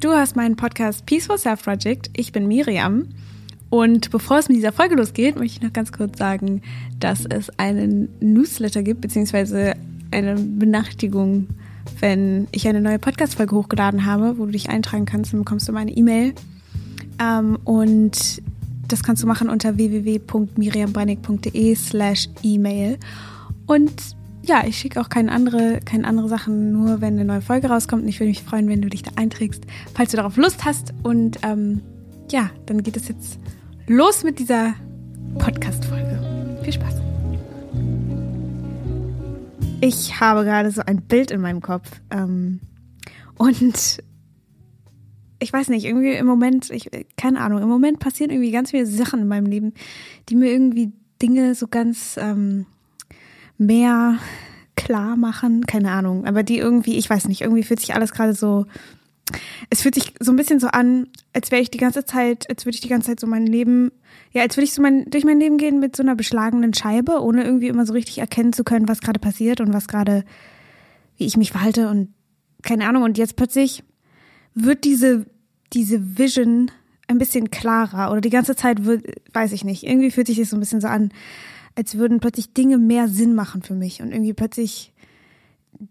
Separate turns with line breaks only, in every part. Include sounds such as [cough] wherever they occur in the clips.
Du hast meinen Podcast Peaceful Self Project. Ich bin Miriam. Und bevor es mit dieser Folge losgeht, möchte ich noch ganz kurz sagen, dass es einen Newsletter gibt, beziehungsweise eine Benachrichtigung, wenn ich eine neue Podcast-Folge hochgeladen habe, wo du dich eintragen kannst, dann bekommst du meine E-Mail. Ähm, und das kannst du machen unter www.miriambreinig.de slash E-Mail. Und ja, ich schicke auch keine andere, keine andere Sachen, nur wenn eine neue Folge rauskommt. Und ich würde mich freuen, wenn du dich da einträgst, falls du darauf Lust hast. Und ähm, ja, dann geht es jetzt los mit dieser Podcast-Folge. Viel Spaß. Ich habe gerade so ein Bild in meinem Kopf. Ähm, und ich weiß nicht, irgendwie im Moment, ich, keine Ahnung, im Moment passieren irgendwie ganz viele Sachen in meinem Leben, die mir irgendwie Dinge so ganz ähm, mehr klar machen, keine Ahnung, aber die irgendwie, ich weiß nicht, irgendwie fühlt sich alles gerade so, es fühlt sich so ein bisschen so an, als wäre ich die ganze Zeit, als würde ich die ganze Zeit so mein Leben, ja, als würde ich so mein, durch mein Leben gehen mit so einer beschlagenen Scheibe, ohne irgendwie immer so richtig erkennen zu können, was gerade passiert und was gerade, wie ich mich verhalte und keine Ahnung. Und jetzt plötzlich wird diese, diese Vision ein bisschen klarer oder die ganze Zeit wird, weiß ich nicht, irgendwie fühlt sich das so ein bisschen so an, als würden plötzlich Dinge mehr Sinn machen für mich und irgendwie plötzlich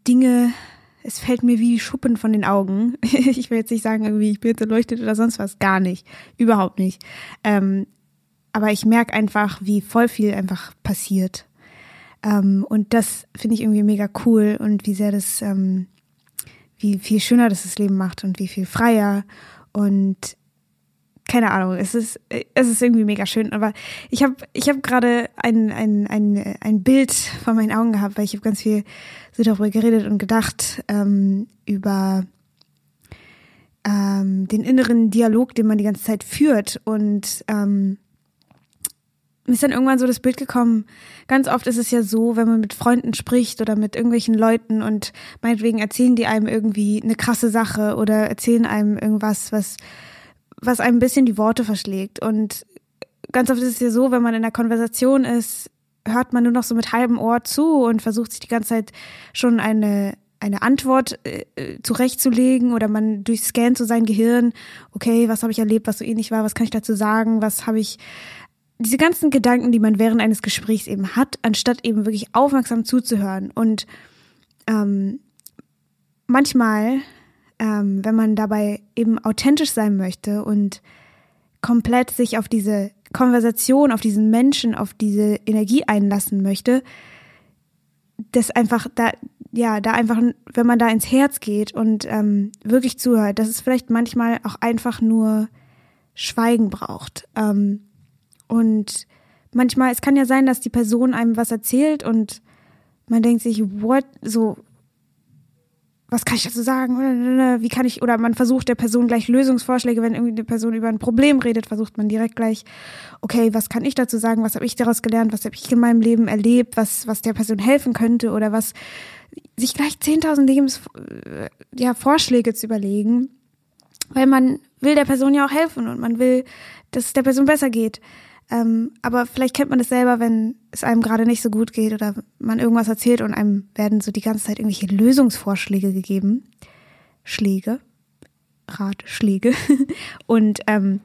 Dinge, es fällt mir wie Schuppen von den Augen. [laughs] ich will jetzt nicht sagen, irgendwie ich bin jetzt erleuchtet oder sonst was, gar nicht, überhaupt nicht. Ähm, aber ich merke einfach, wie voll viel einfach passiert. Ähm, und das finde ich irgendwie mega cool und wie sehr das, ähm, wie viel schöner das das Leben macht und wie viel freier und keine Ahnung, es ist, es ist irgendwie mega schön, aber ich habe ich hab gerade ein, ein, ein, ein Bild vor meinen Augen gehabt, weil ich habe ganz viel so darüber geredet und gedacht, ähm, über ähm, den inneren Dialog, den man die ganze Zeit führt und ähm, mir ist dann irgendwann so das Bild gekommen, ganz oft ist es ja so, wenn man mit Freunden spricht oder mit irgendwelchen Leuten und meinetwegen erzählen die einem irgendwie eine krasse Sache oder erzählen einem irgendwas, was was ein bisschen die Worte verschlägt. Und ganz oft ist es ja so, wenn man in einer Konversation ist, hört man nur noch so mit halbem Ohr zu und versucht sich die ganze Zeit schon eine eine Antwort äh, zurechtzulegen oder man durchscannt so sein Gehirn, okay, was habe ich erlebt, was so ähnlich war, was kann ich dazu sagen, was habe ich diese ganzen Gedanken, die man während eines Gesprächs eben hat, anstatt eben wirklich aufmerksam zuzuhören. Und ähm, manchmal ähm, wenn man dabei eben authentisch sein möchte und komplett sich auf diese Konversation, auf diesen Menschen, auf diese Energie einlassen möchte, das einfach da, ja, da einfach, wenn man da ins Herz geht und ähm, wirklich zuhört, dass es vielleicht manchmal auch einfach nur Schweigen braucht. Ähm, und manchmal, es kann ja sein, dass die Person einem was erzählt und man denkt sich, what, so, was kann ich dazu sagen? Wie kann ich, oder man versucht der Person gleich Lösungsvorschläge, wenn irgendwie eine Person über ein Problem redet, versucht man direkt gleich, okay, was kann ich dazu sagen? Was habe ich daraus gelernt? Was habe ich in meinem Leben erlebt? Was, was der Person helfen könnte? Oder was, sich gleich 10.000 Lebens, äh, ja, Vorschläge zu überlegen. Weil man will der Person ja auch helfen und man will, dass es der Person besser geht. Ähm, aber vielleicht kennt man es selber, wenn es einem gerade nicht so gut geht oder man irgendwas erzählt und einem werden so die ganze Zeit irgendwelche Lösungsvorschläge gegeben. Schläge. Ratschläge. [laughs] und ähm,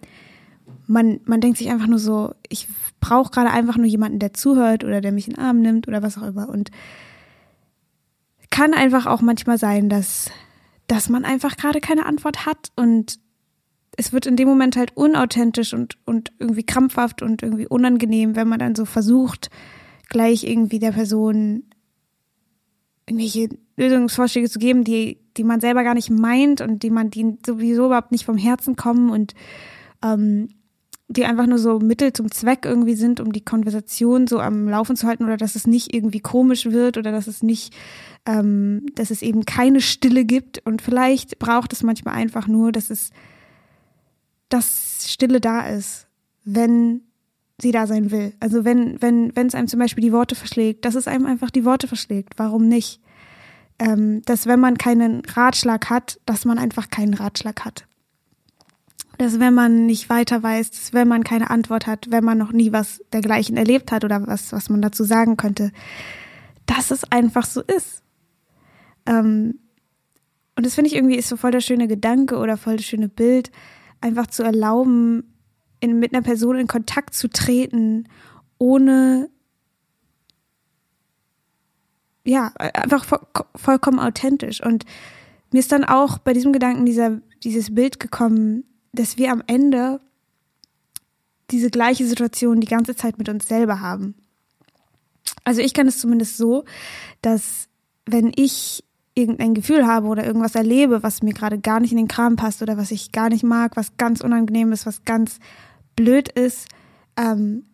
man, man denkt sich einfach nur so, ich brauche gerade einfach nur jemanden, der zuhört oder der mich in den Arm nimmt oder was auch immer. Und kann einfach auch manchmal sein, dass, dass man einfach gerade keine Antwort hat und es wird in dem Moment halt unauthentisch und, und irgendwie krampfhaft und irgendwie unangenehm, wenn man dann so versucht, gleich irgendwie der Person irgendwelche Lösungsvorschläge zu geben, die, die man selber gar nicht meint und die man, die sowieso überhaupt nicht vom Herzen kommen und ähm, die einfach nur so Mittel zum Zweck irgendwie sind, um die Konversation so am Laufen zu halten oder dass es nicht irgendwie komisch wird oder dass es nicht, ähm, dass es eben keine Stille gibt. Und vielleicht braucht es manchmal einfach nur, dass es dass Stille da ist, wenn sie da sein will. Also wenn, wenn, wenn es einem zum Beispiel die Worte verschlägt, dass es einem einfach die Worte verschlägt. Warum nicht? Ähm, dass wenn man keinen Ratschlag hat, dass man einfach keinen Ratschlag hat. Dass wenn man nicht weiter weiß, dass wenn man keine Antwort hat, wenn man noch nie was dergleichen erlebt hat oder was, was man dazu sagen könnte, dass es einfach so ist. Ähm, und das finde ich irgendwie ist so voll der schöne Gedanke oder voll das schöne Bild, einfach zu erlauben, in, mit einer Person in Kontakt zu treten, ohne ja, einfach vollkommen authentisch. Und mir ist dann auch bei diesem Gedanken dieser, dieses Bild gekommen, dass wir am Ende diese gleiche Situation die ganze Zeit mit uns selber haben. Also ich kann es zumindest so, dass wenn ich irgendein Gefühl habe oder irgendwas erlebe, was mir gerade gar nicht in den Kram passt oder was ich gar nicht mag, was ganz unangenehm ist, was ganz blöd ist, ähm,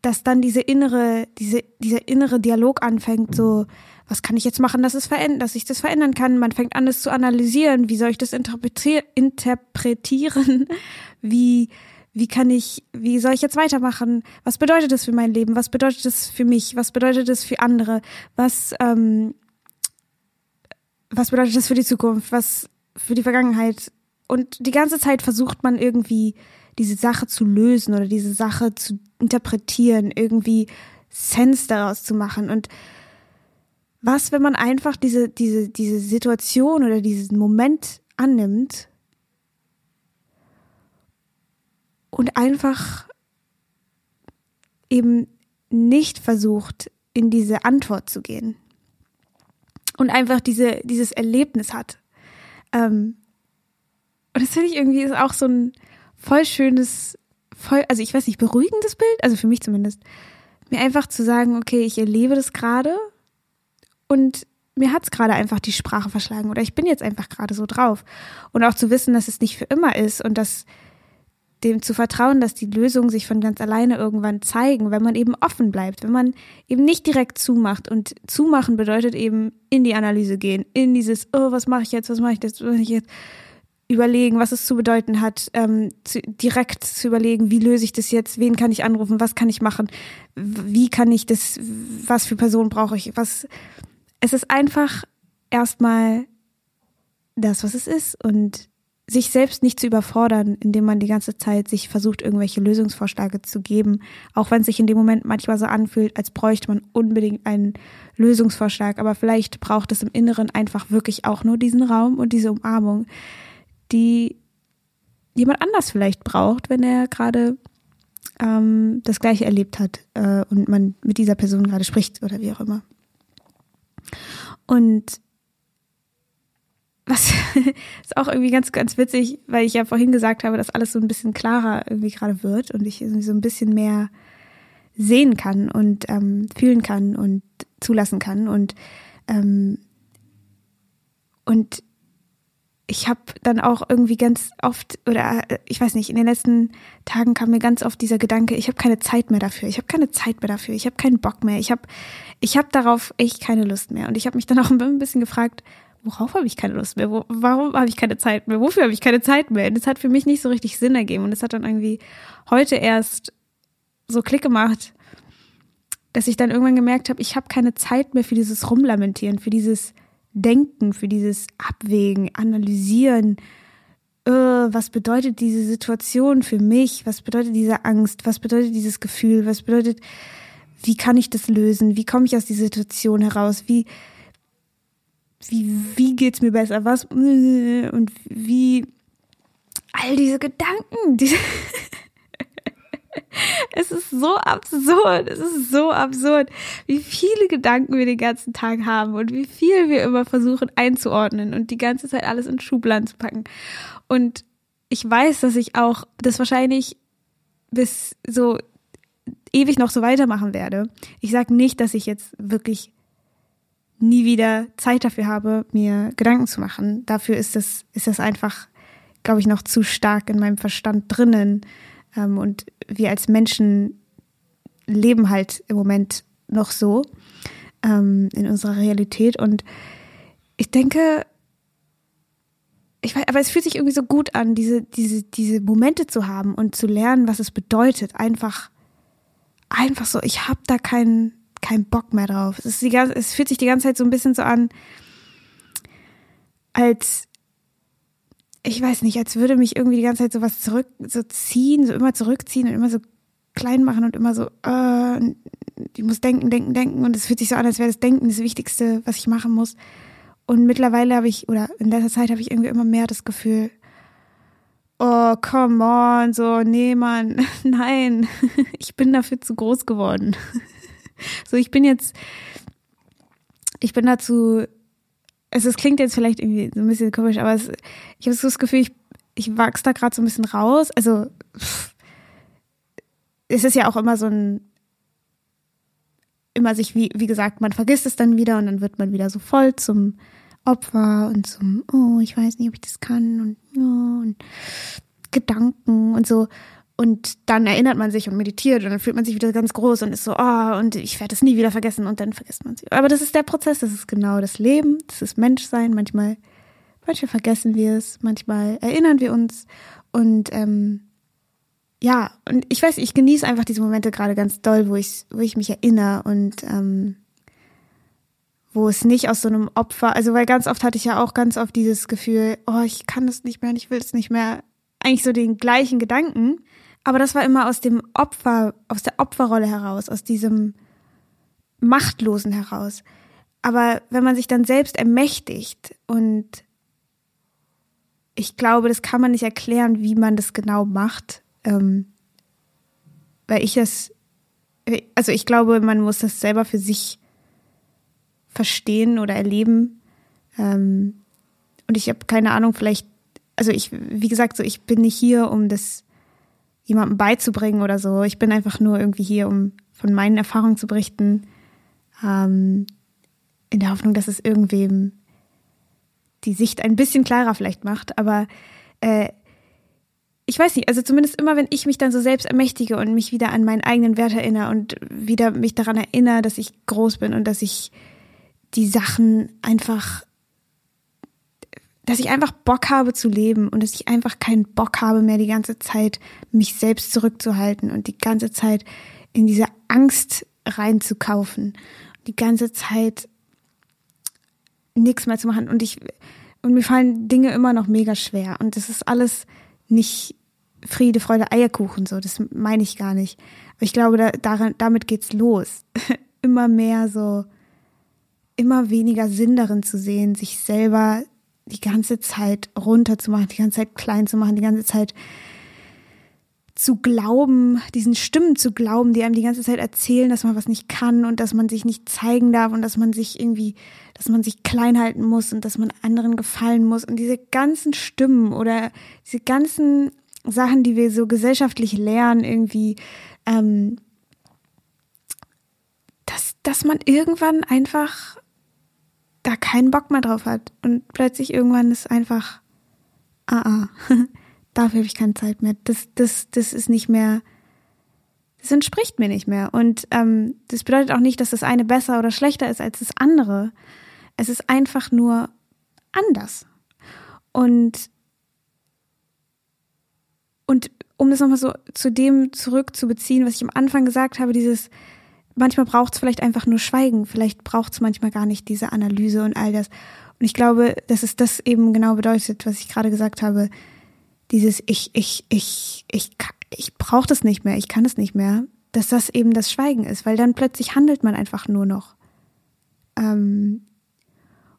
dass dann diese innere, diese, dieser innere Dialog anfängt, so, was kann ich jetzt machen, dass es verändert, dass ich das verändern kann? Man fängt an, es zu analysieren. Wie soll ich das interpretieren? [laughs] Wie, wie kann ich, wie soll ich jetzt weitermachen? Was bedeutet das für mein Leben? Was bedeutet das für mich? Was bedeutet das für andere? Was, ähm, was bedeutet das für die Zukunft? Was für die Vergangenheit? Und die ganze Zeit versucht man irgendwie diese Sache zu lösen oder diese Sache zu interpretieren, irgendwie Sense daraus zu machen. Und was, wenn man einfach diese, diese, diese Situation oder diesen Moment annimmt und einfach eben nicht versucht, in diese Antwort zu gehen und einfach diese, dieses Erlebnis hat. Ähm, und das finde ich irgendwie ist auch so ein voll schönes, voll, also ich weiß nicht, beruhigendes Bild, also für mich zumindest, mir einfach zu sagen, okay, ich erlebe das gerade und mir hat es gerade einfach die Sprache verschlagen oder ich bin jetzt einfach gerade so drauf. Und auch zu wissen, dass es nicht für immer ist und dass dem zu vertrauen, dass die Lösungen sich von ganz alleine irgendwann zeigen, wenn man eben offen bleibt, wenn man eben nicht direkt zumacht. Und zumachen bedeutet eben in die Analyse gehen, in dieses, oh, was mache ich jetzt, was mache ich jetzt, was mache ich jetzt, überlegen, was es zu bedeuten hat, ähm, zu, direkt zu überlegen, wie löse ich das jetzt, wen kann ich anrufen, was kann ich machen, wie kann ich das, was für Personen brauche ich, was, es ist einfach erstmal das, was es ist und sich selbst nicht zu überfordern, indem man die ganze Zeit sich versucht, irgendwelche Lösungsvorschläge zu geben, auch wenn es sich in dem Moment manchmal so anfühlt, als bräuchte man unbedingt einen Lösungsvorschlag, aber vielleicht braucht es im Inneren einfach wirklich auch nur diesen Raum und diese Umarmung, die jemand anders vielleicht braucht, wenn er gerade ähm, das Gleiche erlebt hat äh, und man mit dieser Person gerade spricht oder wie auch immer. Und was [laughs] ist auch irgendwie ganz, ganz witzig, weil ich ja vorhin gesagt habe, dass alles so ein bisschen klarer irgendwie gerade wird und ich irgendwie so ein bisschen mehr sehen kann und ähm, fühlen kann und zulassen kann und ähm, und ich habe dann auch irgendwie ganz oft oder äh, ich weiß nicht, in den letzten Tagen kam mir ganz oft dieser Gedanke, ich habe keine Zeit mehr dafür. Ich habe keine Zeit mehr dafür. Ich habe keinen Bock mehr. Ich habe ich habe darauf echt keine Lust mehr und ich habe mich dann auch [laughs] ein bisschen gefragt, worauf habe ich keine Lust mehr? Wo, warum habe ich keine Zeit mehr? Wofür habe ich keine Zeit mehr? Das hat für mich nicht so richtig Sinn ergeben und es hat dann irgendwie heute erst so Klick gemacht, dass ich dann irgendwann gemerkt habe, ich habe keine Zeit mehr für dieses Rumlamentieren, für dieses Denken, für dieses Abwägen, Analysieren. Äh, was bedeutet diese Situation für mich? Was bedeutet diese Angst? Was bedeutet dieses Gefühl? Was bedeutet, wie kann ich das lösen? Wie komme ich aus dieser Situation heraus? Wie, wie, wie geht's mir besser? Was, und wie, all diese Gedanken, diese, [laughs] es ist so absurd, es ist so absurd, wie viele Gedanken wir den ganzen Tag haben und wie viel wir immer versuchen einzuordnen und die ganze Zeit alles in Schubladen zu packen. Und ich weiß, dass ich auch das wahrscheinlich bis so ewig noch so weitermachen werde. Ich sage nicht, dass ich jetzt wirklich nie wieder Zeit dafür habe, mir Gedanken zu machen. Dafür ist das, ist das einfach, glaube ich, noch zu stark in meinem Verstand drinnen. Ähm, und wir als Menschen leben halt im Moment noch so ähm, in unserer Realität. Und ich denke, ich weiß, aber es fühlt sich irgendwie so gut an, diese, diese, diese Momente zu haben und zu lernen, was es bedeutet. Einfach, einfach so, ich habe da keinen keinen Bock mehr drauf. Es, die, es fühlt sich die ganze Zeit so ein bisschen so an, als ich weiß nicht, als würde mich irgendwie die ganze Zeit so was zurück, so ziehen, so immer zurückziehen und immer so klein machen und immer so, äh, ich muss denken, denken, denken und es fühlt sich so an, als wäre das Denken das Wichtigste, was ich machen muss. Und mittlerweile habe ich, oder in letzter Zeit habe ich irgendwie immer mehr das Gefühl, oh, come on, so, nee, Mann, [laughs] nein, [laughs] ich bin dafür zu groß geworden. [laughs] So, ich bin jetzt, ich bin dazu, also es klingt jetzt vielleicht irgendwie so ein bisschen komisch, aber es, ich habe so das Gefühl, ich, ich wachse da gerade so ein bisschen raus. Also, es ist ja auch immer so ein, immer sich, wie, wie gesagt, man vergisst es dann wieder und dann wird man wieder so voll zum Opfer und zum, oh, ich weiß nicht, ob ich das kann und, oh, und Gedanken und so. Und dann erinnert man sich und meditiert und dann fühlt man sich wieder ganz groß und ist so, oh, und ich werde es nie wieder vergessen und dann vergisst man es. Aber das ist der Prozess, das ist genau das Leben, das ist Menschsein. Manchmal, manchmal vergessen wir es, manchmal erinnern wir uns und ähm, ja, und ich weiß, ich genieße einfach diese Momente gerade ganz doll, wo ich, wo ich mich erinnere und ähm, wo es nicht aus so einem Opfer, also weil ganz oft hatte ich ja auch ganz oft dieses Gefühl, oh, ich kann das nicht mehr und ich will es nicht mehr, eigentlich so den gleichen Gedanken, aber das war immer aus dem Opfer, aus der Opferrolle heraus, aus diesem Machtlosen heraus. Aber wenn man sich dann selbst ermächtigt und ich glaube, das kann man nicht erklären, wie man das genau macht, ähm, weil ich es, also ich glaube, man muss das selber für sich verstehen oder erleben. Ähm, und ich habe keine Ahnung, vielleicht, also ich, wie gesagt, so ich bin nicht hier, um das jemandem beizubringen oder so. Ich bin einfach nur irgendwie hier, um von meinen Erfahrungen zu berichten, ähm, in der Hoffnung, dass es irgendwem die Sicht ein bisschen klarer vielleicht macht. Aber äh, ich weiß nicht, also zumindest immer, wenn ich mich dann so selbst ermächtige und mich wieder an meinen eigenen Wert erinnere und wieder mich daran erinnere, dass ich groß bin und dass ich die Sachen einfach, dass ich einfach Bock habe zu leben und dass ich einfach keinen Bock habe mehr die ganze Zeit, mich selbst zurückzuhalten und die ganze Zeit in diese Angst reinzukaufen, die ganze Zeit nichts mehr zu machen und ich, und mir fallen Dinge immer noch mega schwer und das ist alles nicht Friede, Freude, Eierkuchen, so, das meine ich gar nicht. Aber ich glaube, da, daran, damit geht's los. [laughs] immer mehr so, immer weniger Sinn darin zu sehen, sich selber die ganze Zeit runterzumachen, die ganze Zeit klein zu machen, die ganze Zeit zu glauben, diesen Stimmen zu glauben, die einem die ganze Zeit erzählen, dass man was nicht kann und dass man sich nicht zeigen darf und dass man sich irgendwie, dass man sich klein halten muss und dass man anderen gefallen muss. Und diese ganzen Stimmen oder diese ganzen Sachen, die wir so gesellschaftlich lernen, irgendwie, ähm, dass, dass man irgendwann einfach da keinen Bock mehr drauf hat und plötzlich irgendwann ist einfach, ah, ah, [laughs] dafür habe ich keine Zeit mehr. Das, das, das ist nicht mehr, das entspricht mir nicht mehr. Und ähm, das bedeutet auch nicht, dass das eine besser oder schlechter ist als das andere. Es ist einfach nur anders. Und und um das nochmal so zu dem zurückzubeziehen, was ich am Anfang gesagt habe, dieses, manchmal braucht es vielleicht einfach nur Schweigen, vielleicht braucht es manchmal gar nicht diese Analyse und all das. Und ich glaube, dass es das eben genau bedeutet, was ich gerade gesagt habe. Dieses ich, ich, ich, ich, ich brauche das nicht mehr, ich kann es nicht mehr, dass das eben das Schweigen ist, weil dann plötzlich handelt man einfach nur noch. Ähm,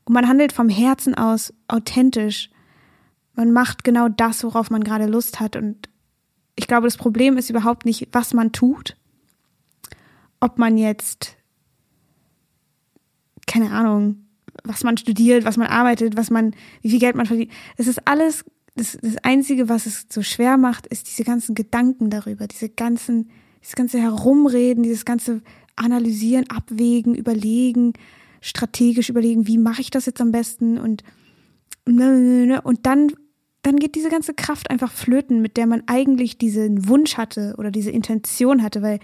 und man handelt vom Herzen aus authentisch man macht genau das, worauf man gerade Lust hat. Und ich glaube, das Problem ist überhaupt nicht, was man tut. Ob man jetzt, keine Ahnung, was man studiert, was man arbeitet, was man, wie viel Geld man verdient. Es ist alles, das, das Einzige, was es so schwer macht, ist diese ganzen Gedanken darüber, diese ganzen, dieses ganze Herumreden, dieses ganze Analysieren, Abwägen, Überlegen, strategisch überlegen, wie mache ich das jetzt am besten und und dann dann geht diese ganze Kraft einfach flöten, mit der man eigentlich diesen Wunsch hatte oder diese Intention hatte, weil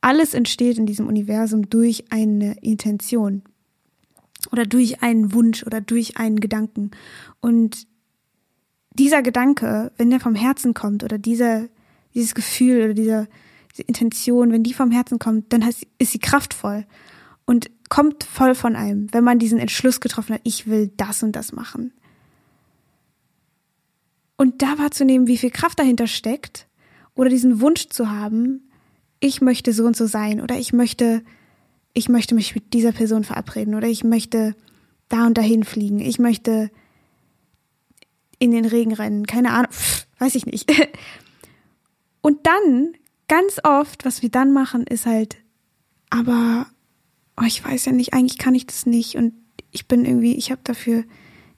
alles entsteht in diesem Universum durch eine Intention oder durch einen Wunsch oder durch einen Gedanken. Und dieser Gedanke, wenn der vom Herzen kommt oder dieser, dieses Gefühl oder dieser, diese Intention, wenn die vom Herzen kommt, dann ist sie kraftvoll und kommt voll von einem, wenn man diesen Entschluss getroffen hat, ich will das und das machen. Und da wahrzunehmen, wie viel Kraft dahinter steckt oder diesen Wunsch zu haben, ich möchte so und so sein oder ich möchte, ich möchte mich mit dieser Person verabreden oder ich möchte da und dahin fliegen. Ich möchte in den Regen rennen. Keine Ahnung, pff, weiß ich nicht. [laughs] Und dann, ganz oft, was wir dann machen, ist halt, aber oh, ich weiß ja nicht, eigentlich kann ich das nicht und ich bin irgendwie, ich habe dafür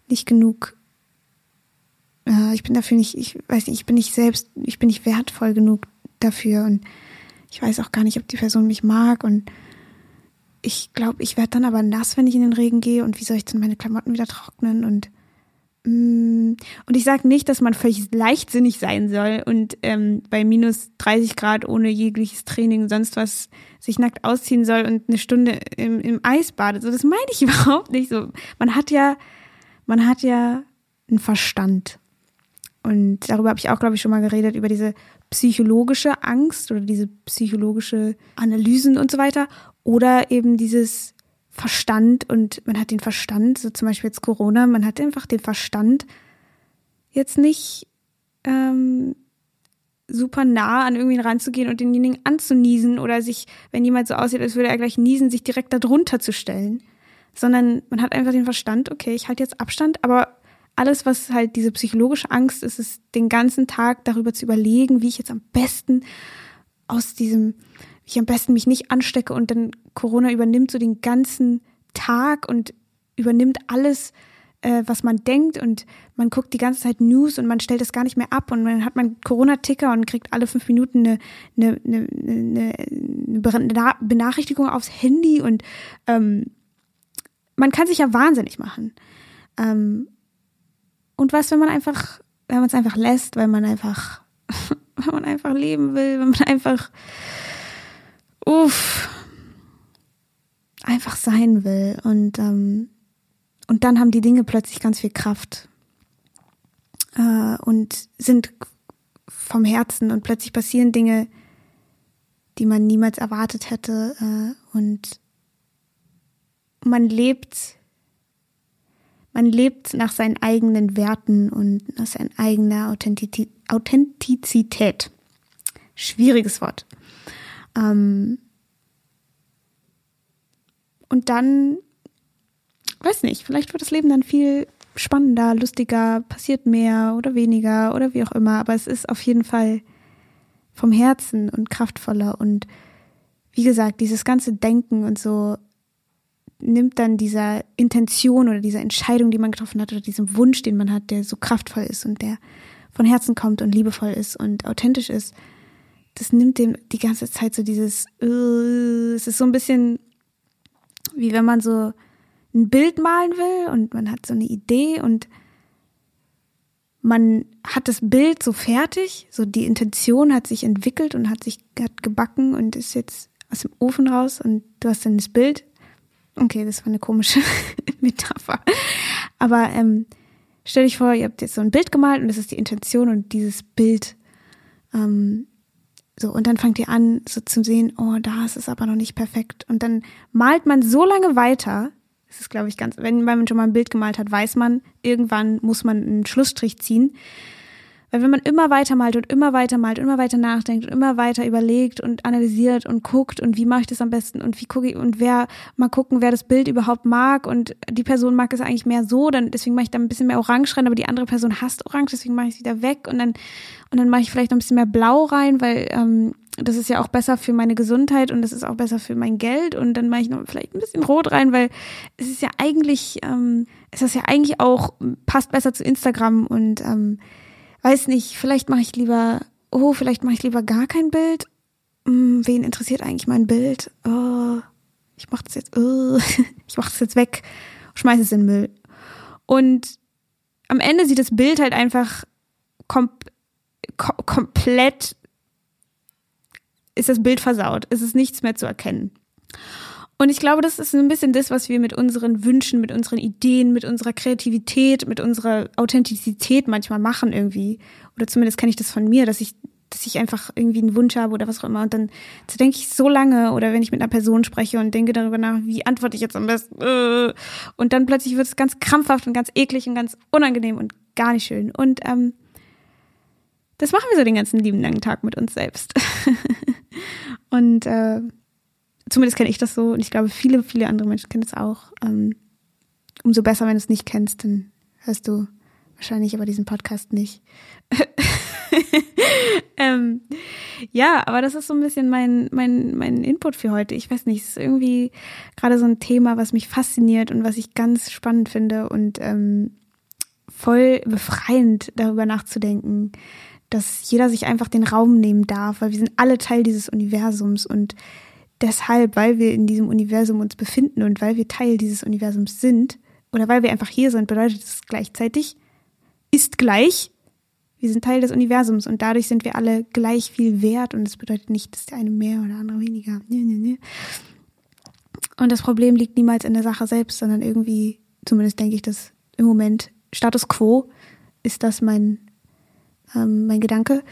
nicht genug, äh, ich bin dafür nicht, ich weiß nicht, ich bin nicht selbst, ich bin nicht wertvoll genug dafür und ich weiß auch gar nicht, ob die Person mich mag und ich glaube, ich werde dann aber nass, wenn ich in den Regen gehe und wie soll ich denn meine Klamotten wieder trocknen und mm, und ich sage nicht, dass man völlig leichtsinnig sein soll und ähm, bei minus 30 Grad ohne jegliches Training und sonst was sich nackt ausziehen soll und eine Stunde im, im Eis badet. So, das meine ich [laughs] überhaupt nicht so. Man hat ja, man hat ja einen Verstand. Und darüber habe ich auch, glaube ich, schon mal geredet, über diese psychologische Angst oder diese psychologische Analysen und so weiter. Oder eben dieses Verstand und man hat den Verstand, so zum Beispiel jetzt Corona, man hat einfach den Verstand, jetzt nicht ähm, super nah an irgendwen ranzugehen und denjenigen anzuniesen oder sich, wenn jemand so aussieht, als würde er gleich niesen, sich direkt darunter zu stellen. Sondern man hat einfach den Verstand, okay, ich halte jetzt Abstand, aber alles, was halt diese psychologische Angst ist, ist den ganzen Tag darüber zu überlegen, wie ich jetzt am besten aus diesem, wie ich am besten mich nicht anstecke und dann Corona übernimmt so den ganzen Tag und übernimmt alles, äh, was man denkt und man guckt die ganze Zeit News und man stellt es gar nicht mehr ab und dann hat man Corona-Ticker und kriegt alle fünf Minuten eine, eine, eine, eine Benachrichtigung aufs Handy und ähm, man kann sich ja wahnsinnig machen. Ähm, und was, wenn man einfach, wenn man es einfach lässt, weil man einfach, [laughs] wenn man einfach leben will, wenn man einfach, uff, einfach sein will. Und ähm, und dann haben die Dinge plötzlich ganz viel Kraft äh, und sind vom Herzen. Und plötzlich passieren Dinge, die man niemals erwartet hätte äh, und man lebt man lebt nach seinen eigenen Werten und nach seiner eigenen Authentizität. Schwieriges Wort. Ähm und dann weiß nicht, vielleicht wird das Leben dann viel spannender, lustiger, passiert mehr oder weniger oder wie auch immer, aber es ist auf jeden Fall vom Herzen und kraftvoller und wie gesagt, dieses ganze Denken und so nimmt dann dieser Intention oder dieser Entscheidung, die man getroffen hat oder diesem Wunsch, den man hat, der so kraftvoll ist und der von Herzen kommt und liebevoll ist und authentisch ist, das nimmt dem die ganze Zeit so dieses, uh, es ist so ein bisschen wie wenn man so ein Bild malen will und man hat so eine Idee und man hat das Bild so fertig, so die Intention hat sich entwickelt und hat sich hat gebacken und ist jetzt aus dem Ofen raus und du hast dann das Bild. Okay, das war eine komische [laughs] Metapher. Aber ähm, stell dich vor, ihr habt jetzt so ein Bild gemalt und das ist die Intention und dieses Bild ähm, so, und dann fangt ihr an, so zu sehen, oh, da ist es aber noch nicht perfekt. Und dann malt man so lange weiter, das ist, glaube ich, ganz, wenn man schon mal ein Bild gemalt hat, weiß man, irgendwann muss man einen Schlussstrich ziehen. Weil wenn man immer weiter malt und immer weiter malt, immer weiter nachdenkt und immer weiter überlegt und analysiert und guckt und wie mache ich das am besten und wie gucke ich und wer mal gucken, wer das Bild überhaupt mag und die Person mag es eigentlich mehr so, dann deswegen mache ich da ein bisschen mehr Orange rein, aber die andere Person hasst Orange, deswegen mache ich es wieder weg und dann und dann mache ich vielleicht noch ein bisschen mehr Blau rein, weil ähm, das ist ja auch besser für meine Gesundheit und das ist auch besser für mein Geld und dann mache ich noch vielleicht ein bisschen Rot rein, weil es ist ja eigentlich, ähm, es ist ja eigentlich auch, passt besser zu Instagram und ähm, weiß nicht, vielleicht mache ich lieber, oh, vielleicht mache ich lieber gar kein Bild. Hm, wen interessiert eigentlich mein Bild? Oh, ich mache das jetzt, oh, [laughs] ich mache das jetzt weg, schmeiße es in den Müll. Und am Ende sieht das Bild halt einfach kom kom komplett ist das Bild versaut. Es ist nichts mehr zu erkennen. Und ich glaube, das ist ein bisschen das, was wir mit unseren Wünschen, mit unseren Ideen, mit unserer Kreativität, mit unserer Authentizität manchmal machen irgendwie. Oder zumindest kenne ich das von mir, dass ich, dass ich einfach irgendwie einen Wunsch habe oder was auch immer. Und dann denke ich so lange oder wenn ich mit einer Person spreche und denke darüber nach, wie antworte ich jetzt am besten. Äh, und dann plötzlich wird es ganz krampfhaft und ganz eklig und ganz unangenehm und gar nicht schön. Und ähm, das machen wir so den ganzen lieben langen Tag mit uns selbst. [laughs] und äh, zumindest kenne ich das so und ich glaube, viele, viele andere Menschen kennen das auch. Ähm, umso besser, wenn du es nicht kennst, dann hörst du wahrscheinlich aber diesen Podcast nicht. [laughs] ähm, ja, aber das ist so ein bisschen mein, mein, mein Input für heute. Ich weiß nicht, es ist irgendwie gerade so ein Thema, was mich fasziniert und was ich ganz spannend finde und ähm, voll befreiend darüber nachzudenken, dass jeder sich einfach den Raum nehmen darf, weil wir sind alle Teil dieses Universums und deshalb, weil wir in diesem Universum uns befinden und weil wir Teil dieses Universums sind oder weil wir einfach hier sind, bedeutet es gleichzeitig, ist gleich, wir sind Teil des Universums und dadurch sind wir alle gleich viel wert und es bedeutet nicht, dass der eine mehr oder der andere weniger. Nee, nee, nee. Und das Problem liegt niemals in der Sache selbst, sondern irgendwie, zumindest denke ich, dass im Moment Status quo ist das mein, ähm, mein Gedanke,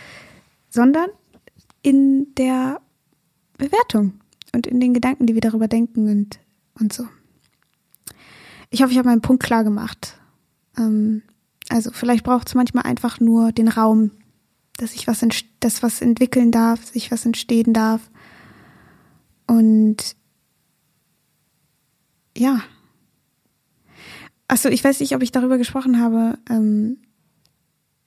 sondern in der Bewertung und in den Gedanken, die wir darüber denken und, und so. Ich hoffe, ich habe meinen Punkt klar gemacht. Ähm, also vielleicht braucht es manchmal einfach nur den Raum, dass sich was, dass was entwickeln darf, sich was entstehen darf. Und ja. Achso, ich weiß nicht, ob ich darüber gesprochen habe, ähm,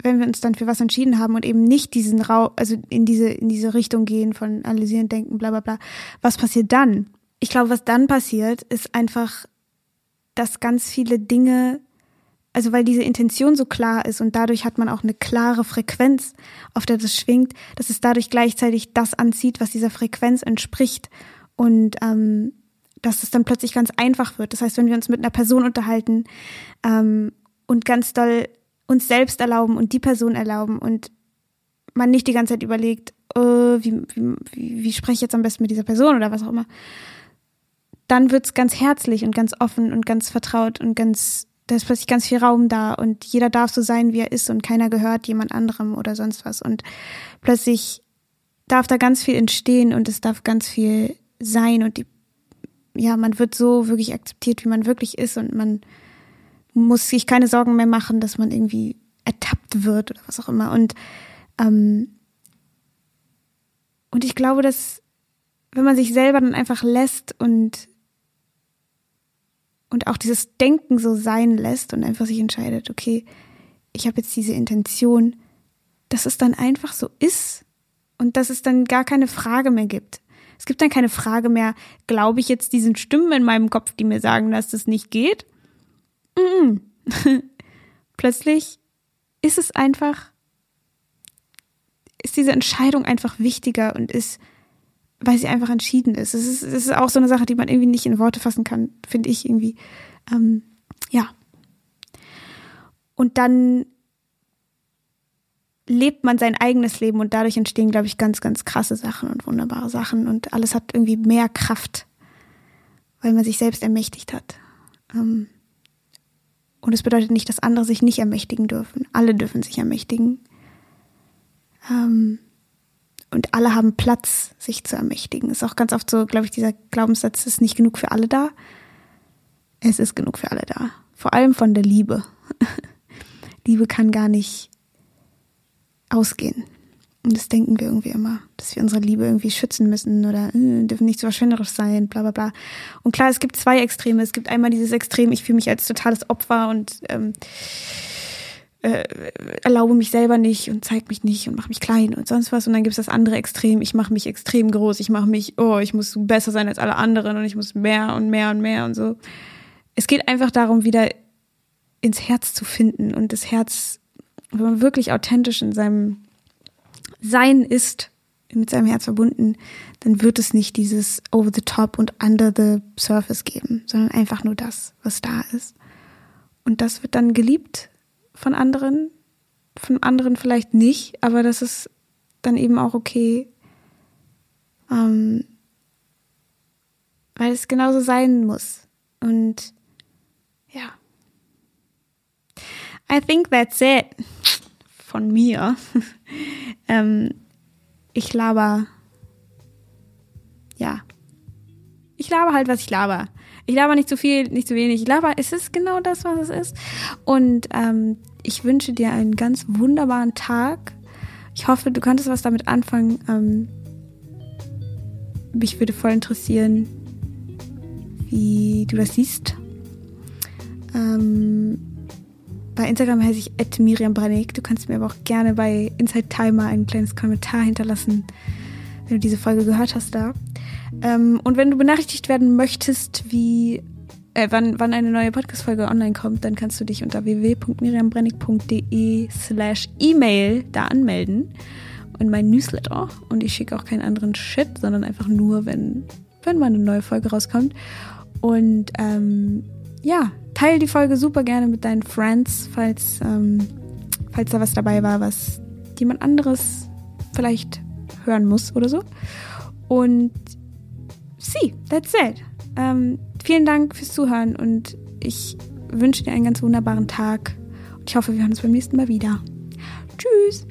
wenn wir uns dann für was entschieden haben und eben nicht diesen Raum, also in diese, in diese Richtung gehen von analysieren, denken, bla bla bla. Was passiert dann? Ich glaube, was dann passiert, ist einfach, dass ganz viele Dinge also weil diese Intention so klar ist und dadurch hat man auch eine klare Frequenz, auf der das schwingt, dass es dadurch gleichzeitig das anzieht, was dieser Frequenz entspricht und ähm, dass es dann plötzlich ganz einfach wird. Das heißt, wenn wir uns mit einer Person unterhalten ähm, und ganz doll uns selbst erlauben und die Person erlauben und man nicht die ganze Zeit überlegt, oh, wie, wie, wie, spreche ich jetzt am besten mit dieser Person oder was auch immer, dann wird's ganz herzlich und ganz offen und ganz vertraut und ganz da ist plötzlich ganz viel Raum da und jeder darf so sein, wie er ist und keiner gehört jemand anderem oder sonst was. Und plötzlich darf da ganz viel entstehen und es darf ganz viel sein und die, ja, man wird so wirklich akzeptiert, wie man wirklich ist und man muss sich keine Sorgen mehr machen, dass man irgendwie ertappt wird oder was auch immer. Und, ähm, und ich glaube, dass wenn man sich selber dann einfach lässt und und auch dieses Denken so sein lässt und einfach sich entscheidet, okay, ich habe jetzt diese Intention, dass es dann einfach so ist und dass es dann gar keine Frage mehr gibt. Es gibt dann keine Frage mehr, glaube ich jetzt diesen Stimmen in meinem Kopf, die mir sagen, dass das nicht geht? [laughs] Plötzlich ist es einfach, ist diese Entscheidung einfach wichtiger und ist weil sie einfach entschieden ist. Es ist, es ist auch so eine Sache, die man irgendwie nicht in Worte fassen kann, finde ich irgendwie. Ähm, ja. Und dann lebt man sein eigenes Leben und dadurch entstehen, glaube ich, ganz, ganz krasse Sachen und wunderbare Sachen und alles hat irgendwie mehr Kraft, weil man sich selbst ermächtigt hat. Ähm, und es bedeutet nicht, dass andere sich nicht ermächtigen dürfen. Alle dürfen sich ermächtigen. Ähm, und alle haben Platz, sich zu ermächtigen. Ist auch ganz oft so, glaube ich, dieser Glaubenssatz ist nicht genug für alle da. Es ist genug für alle da. Vor allem von der Liebe. [laughs] Liebe kann gar nicht ausgehen. Und das denken wir irgendwie immer, dass wir unsere Liebe irgendwie schützen müssen oder äh, dürfen nicht so verschwenderisch sein, bla bla bla. Und klar, es gibt zwei Extreme. Es gibt einmal dieses Extrem, ich fühle mich als totales Opfer und ähm, äh, erlaube mich selber nicht und zeige mich nicht und mache mich klein und sonst was. Und dann gibt es das andere Extrem, ich mache mich extrem groß, ich mache mich, oh, ich muss besser sein als alle anderen und ich muss mehr und mehr und mehr und so. Es geht einfach darum, wieder ins Herz zu finden und das Herz, wenn man wirklich authentisch in seinem Sein ist, mit seinem Herz verbunden, dann wird es nicht dieses over the top und under the surface geben, sondern einfach nur das, was da ist. Und das wird dann geliebt von anderen, von anderen vielleicht nicht, aber das ist dann eben auch okay, ähm, weil es genauso sein muss. Und ja. I think that's it von mir. [laughs] ähm, ich laber, ja. Ich laber halt, was ich laber. Ich laber nicht zu viel, nicht zu wenig. Ich laber, es ist genau das, was es ist. Und ähm, ich wünsche dir einen ganz wunderbaren Tag. Ich hoffe, du könntest was damit anfangen. Ähm, mich würde voll interessieren, wie du das siehst. Ähm, bei Instagram heiße ich Miriam Branik. Du kannst mir aber auch gerne bei Inside Timer ein kleines Kommentar hinterlassen, wenn du diese Folge gehört hast da. Ähm, und wenn du benachrichtigt werden möchtest, wie äh, wann, wann eine neue Podcast-Folge online kommt, dann kannst du dich unter www.miriambrennig.de slash E-Mail da anmelden und mein Newsletter. Und ich schicke auch keinen anderen Shit, sondern einfach nur, wenn, wenn mal eine neue Folge rauskommt. Und ähm, ja, teile die Folge super gerne mit deinen Friends, falls, ähm, falls da was dabei war, was jemand anderes vielleicht hören muss oder so. Und see, that's it. Ähm, vielen Dank fürs Zuhören und ich wünsche dir einen ganz wunderbaren Tag. Und ich hoffe, wir hören uns beim nächsten Mal wieder. Tschüss.